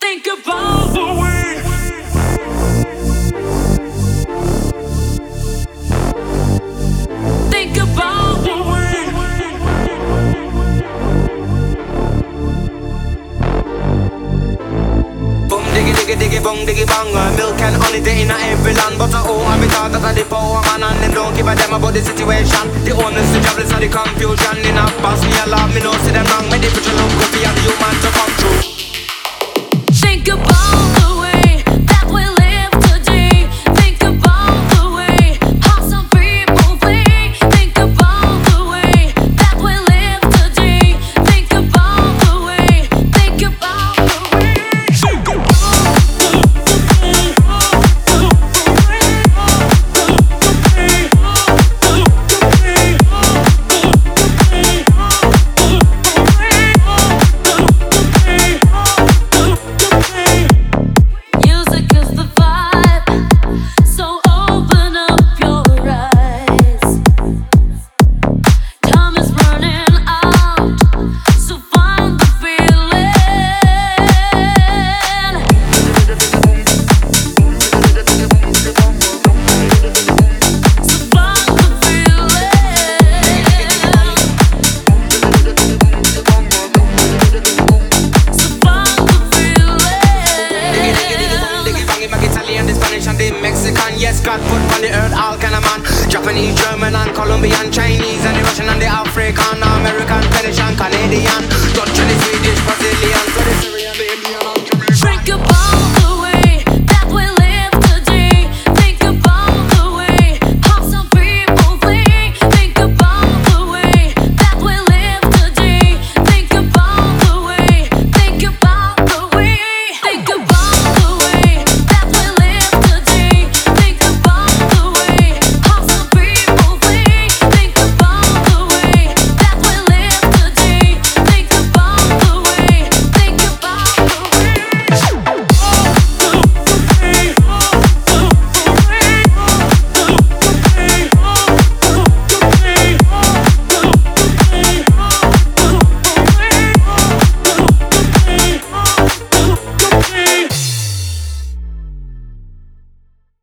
Think about the way. Think about the way. Boom diggy diggy diggy bong diggy bong. Uh, Milk and honey they in every land. But uh, oh I be thought that I the power man And them don't give a damn about the situation. The owners the jobless are the confusion. In a boss me a love me know see them wrong. Me the picture look good for the Colombian Chinese and the Russian and the African